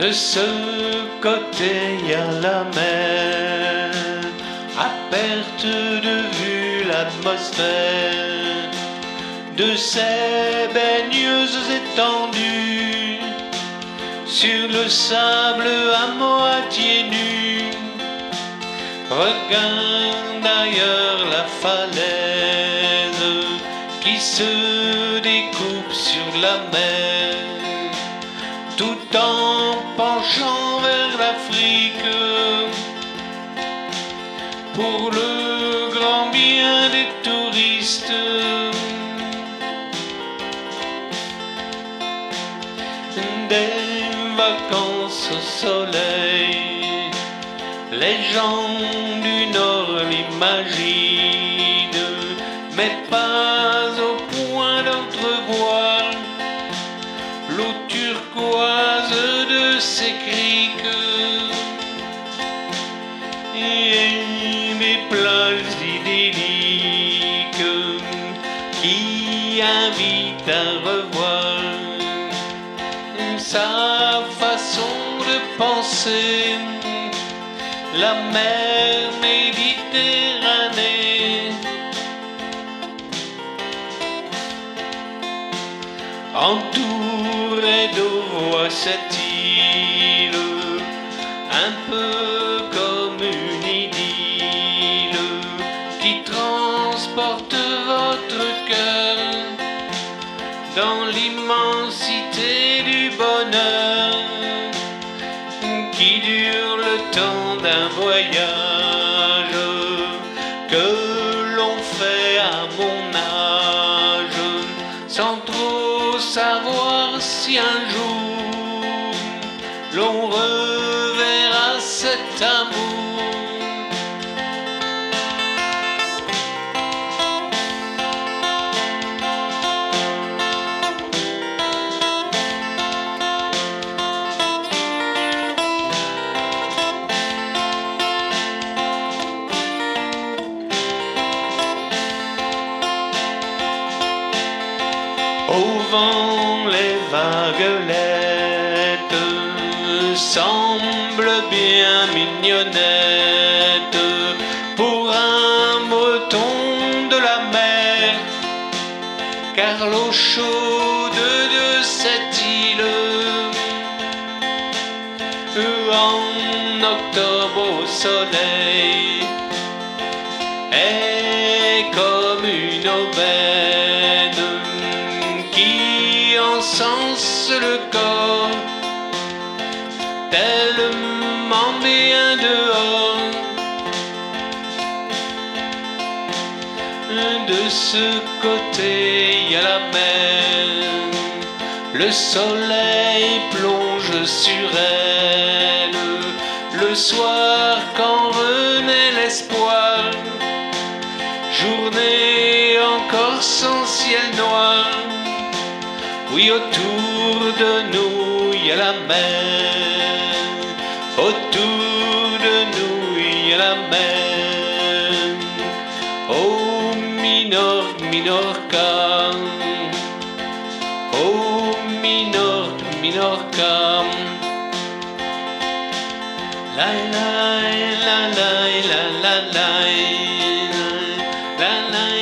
De ce côté, y a la mer, à perte de vue l'atmosphère de ces baigneuses étendues sur le sable à moitié nu. Regarde ailleurs la falaise qui se découpe sur la mer, tout en vers l'Afrique. Pour le grand bien des touristes. Des vacances au soleil, les gens du Nord l'imaginent, mais pas au point d'entrevoir l'eau turquoise ces criques et des plages idylliques qui invitent à revoir sa façon de penser la mer Méditerranée. Entourée d'eau, voit cette un peu comme une idylle qui transporte votre cœur dans l'immensité du bonheur qui dure le temps d'un voyage que l'on fait à mon âge sans trop savoir si un jour l'on reverra cet amour. Au vent, les vaguelettes semblent bien mignonnettes pour un breton de la mer, car l'eau chaude de cette île en octobre au soleil est comme une aubaine qui encense le corps bien dehors. De ce côté, y a la mer, le soleil plonge sur elle. Le soir, quand renaît l'espoir, journée encore sans ciel noir. Oui, autour de nous, y a la mer. minorca, oh minor, minorca. La la la la la la la la la